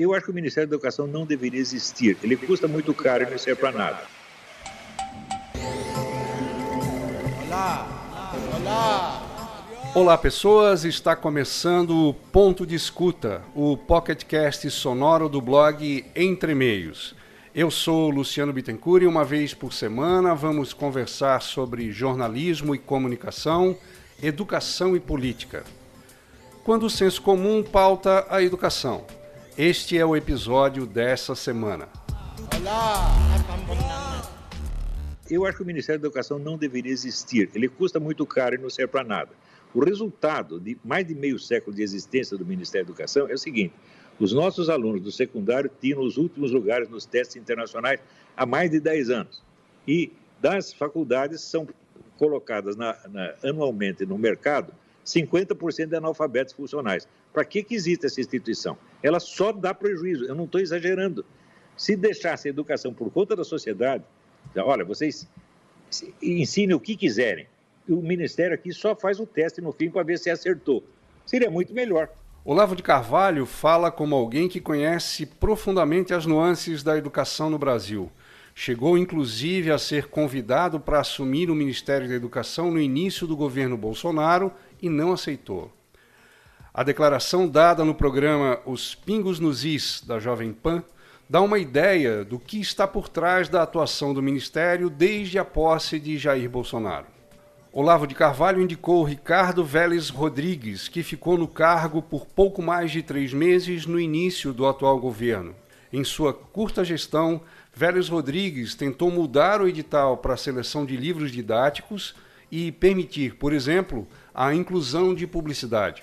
Eu acho que o Ministério da Educação não deveria existir. Ele custa muito caro e não serve para nada. Olá! Olá! Olá, pessoas! Está começando o Ponto de Escuta, o pocketcast sonoro do blog Entre Meios. Eu sou Luciano Bittencourt e uma vez por semana vamos conversar sobre jornalismo e comunicação, educação e política. Quando o senso comum pauta a educação. Este é o episódio dessa semana. Eu acho que o Ministério da Educação não deveria existir. Ele custa muito caro e não serve para nada. O resultado de mais de meio século de existência do Ministério da Educação é o seguinte: os nossos alunos do secundário tinham os últimos lugares nos testes internacionais há mais de 10 anos. E das faculdades são colocadas na, na, anualmente no mercado 50% de analfabetos funcionais. Para que, que existe essa instituição? Ela só dá prejuízo, eu não estou exagerando. Se deixasse a educação por conta da sociedade, olha, vocês ensinem o que quiserem, o Ministério aqui só faz o teste no fim para ver se acertou. Seria muito melhor. Olavo de Carvalho fala como alguém que conhece profundamente as nuances da educação no Brasil. Chegou inclusive a ser convidado para assumir o Ministério da Educação no início do governo Bolsonaro e não aceitou. A declaração dada no programa Os Pingos nos Is da Jovem Pan dá uma ideia do que está por trás da atuação do Ministério desde a posse de Jair Bolsonaro. Olavo de Carvalho indicou Ricardo Vélez Rodrigues, que ficou no cargo por pouco mais de três meses no início do atual governo. Em sua curta gestão, Vélez Rodrigues tentou mudar o edital para a seleção de livros didáticos e permitir, por exemplo, a inclusão de publicidade.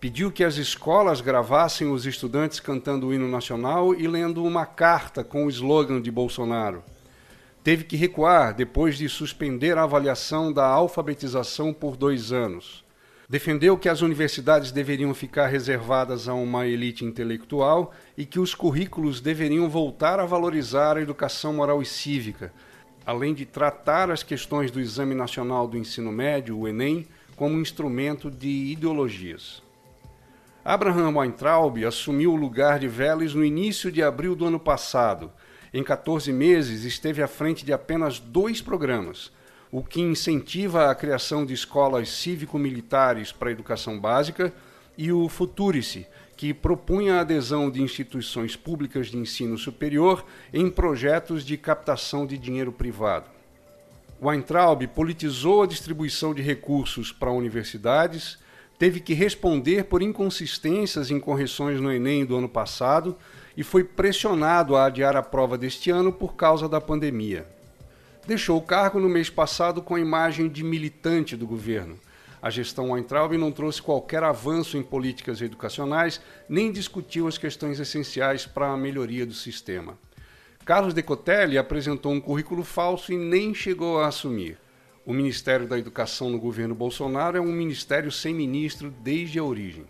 Pediu que as escolas gravassem os estudantes cantando o hino nacional e lendo uma carta com o slogan de Bolsonaro. Teve que recuar depois de suspender a avaliação da alfabetização por dois anos. Defendeu que as universidades deveriam ficar reservadas a uma elite intelectual e que os currículos deveriam voltar a valorizar a educação moral e cívica, além de tratar as questões do Exame Nacional do Ensino Médio, o Enem, como instrumento de ideologias. Abraham Weintraub assumiu o lugar de Vélez no início de abril do ano passado. Em 14 meses, esteve à frente de apenas dois programas, o que incentiva a criação de escolas cívico-militares para a educação básica, e o Futurice, que propunha a adesão de instituições públicas de ensino superior em projetos de captação de dinheiro privado. Weintraub politizou a distribuição de recursos para universidades, teve que responder por inconsistências em correções no Enem do ano passado e foi pressionado a adiar a prova deste ano por causa da pandemia. Deixou o cargo no mês passado com a imagem de militante do governo. A gestão Weintraub não trouxe qualquer avanço em políticas educacionais, nem discutiu as questões essenciais para a melhoria do sistema. Carlos Decotelli apresentou um currículo falso e nem chegou a assumir. O Ministério da Educação no governo Bolsonaro é um ministério sem ministro desde a origem.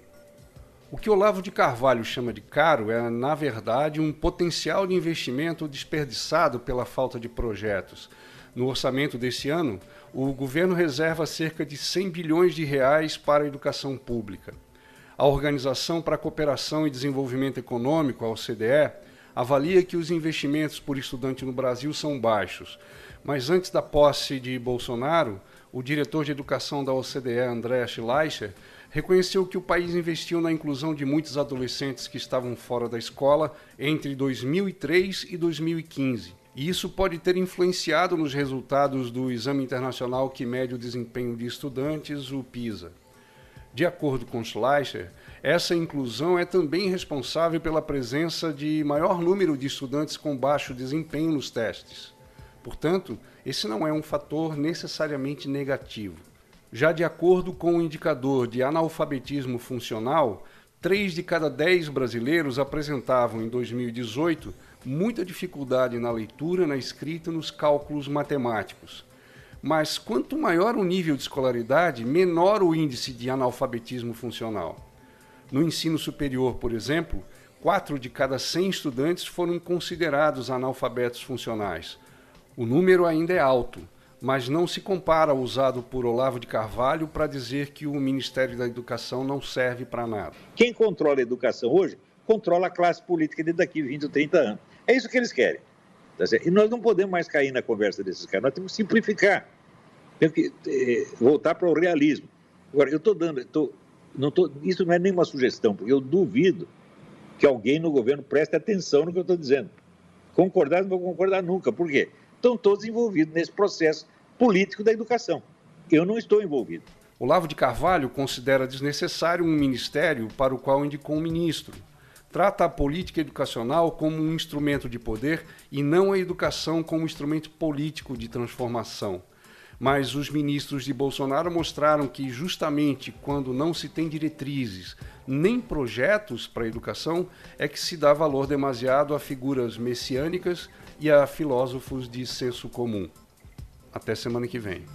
O que Olavo de Carvalho chama de caro é, na verdade, um potencial de investimento desperdiçado pela falta de projetos. No orçamento desse ano, o governo reserva cerca de 100 bilhões de reais para a educação pública. A Organização para a Cooperação e Desenvolvimento Econômico, a OCDE, avalia que os investimentos por estudante no Brasil são baixos. Mas antes da posse de Bolsonaro, o diretor de educação da OCDE, André Schleicher, reconheceu que o país investiu na inclusão de muitos adolescentes que estavam fora da escola entre 2003 e 2015. E isso pode ter influenciado nos resultados do Exame Internacional que mede o desempenho de estudantes, o PISA. De acordo com Schleicher, essa inclusão é também responsável pela presença de maior número de estudantes com baixo desempenho nos testes. Portanto, esse não é um fator necessariamente negativo. Já de acordo com o indicador de analfabetismo funcional, 3 de cada 10 brasileiros apresentavam em 2018 muita dificuldade na leitura, na escrita nos cálculos matemáticos. Mas quanto maior o nível de escolaridade, menor o índice de analfabetismo funcional. No ensino superior, por exemplo, 4 de cada 100 estudantes foram considerados analfabetos funcionais. O número ainda é alto, mas não se compara ao usado por Olavo de Carvalho para dizer que o Ministério da Educação não serve para nada. Quem controla a educação hoje controla a classe política de daqui 20 ou 30 anos. É isso que eles querem. Tá e nós não podemos mais cair na conversa desses caras, nós temos que simplificar. Temos que eh, voltar para o realismo. Agora, eu estou dando, tô, não tô, isso não é nenhuma sugestão, porque eu duvido que alguém no governo preste atenção no que eu estou dizendo. Concordar, não vou concordar nunca. Por quê? Estão todos envolvidos nesse processo político da educação. Eu não estou envolvido. Olavo de Carvalho considera desnecessário um ministério para o qual indicou um ministro. Trata a política educacional como um instrumento de poder e não a educação como instrumento político de transformação. Mas os ministros de Bolsonaro mostraram que, justamente quando não se tem diretrizes nem projetos para a educação, é que se dá valor demasiado a figuras messiânicas e a filósofos de senso comum. Até semana que vem.